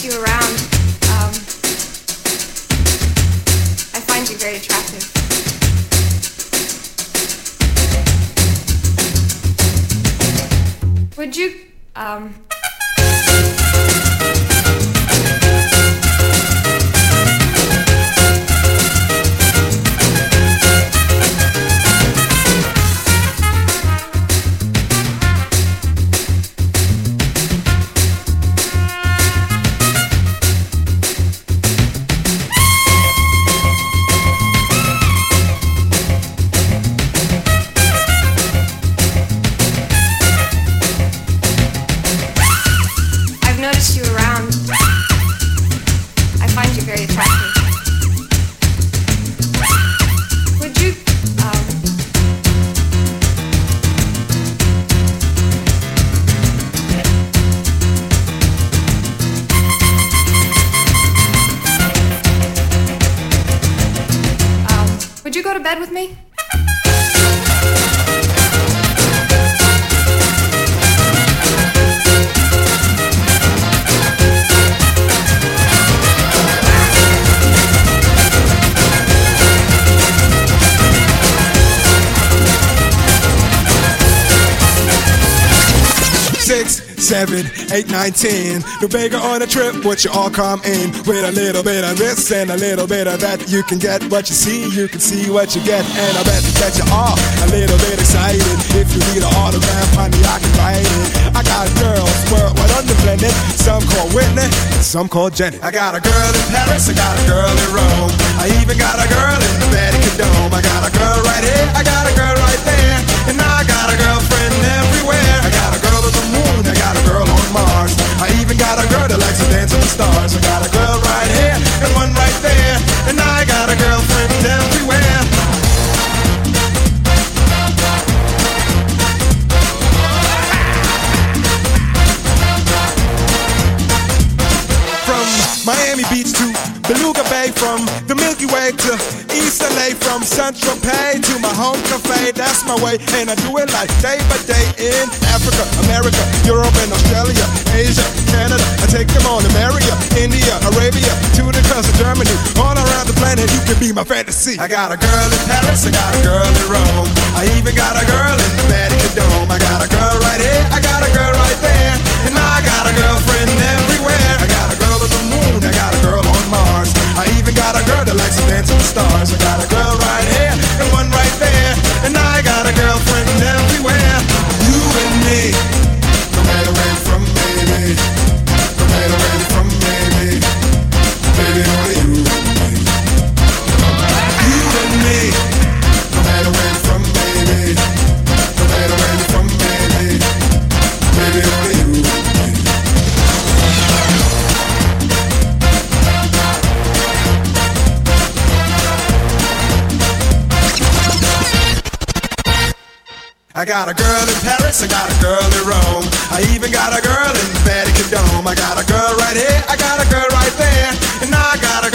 You around. Um, I find you very attractive. Would you, um, bed with me? Seven, eight, nine, ten. The beggar on a trip, what you all come in with a little bit of this and a little bit of that. You can get what you see, you can see what you get, and I bet that you are a little bit excited. If you need an autograph, honey, I can write it. I got girls worldwide on the planet. Some call Whitney, some call Jenny. I got a girl in Paris, I got a girl in Rome. I even got a girl in the Vatican Dome. I got a girl and I do it like day by day in Africa, America, Europe, and Australia, Asia, Canada. I take them on America, India, Arabia, to the of Germany, all around the planet. You can be my fantasy. I got a girl in Paris, I got a girl in Rome, I even got a girl in the everywhere. You and me, got a girl in Paris, I got a girl in Rome. I even got a girl in Vatican Dome. I got a girl right here, I got a girl right there. And I got a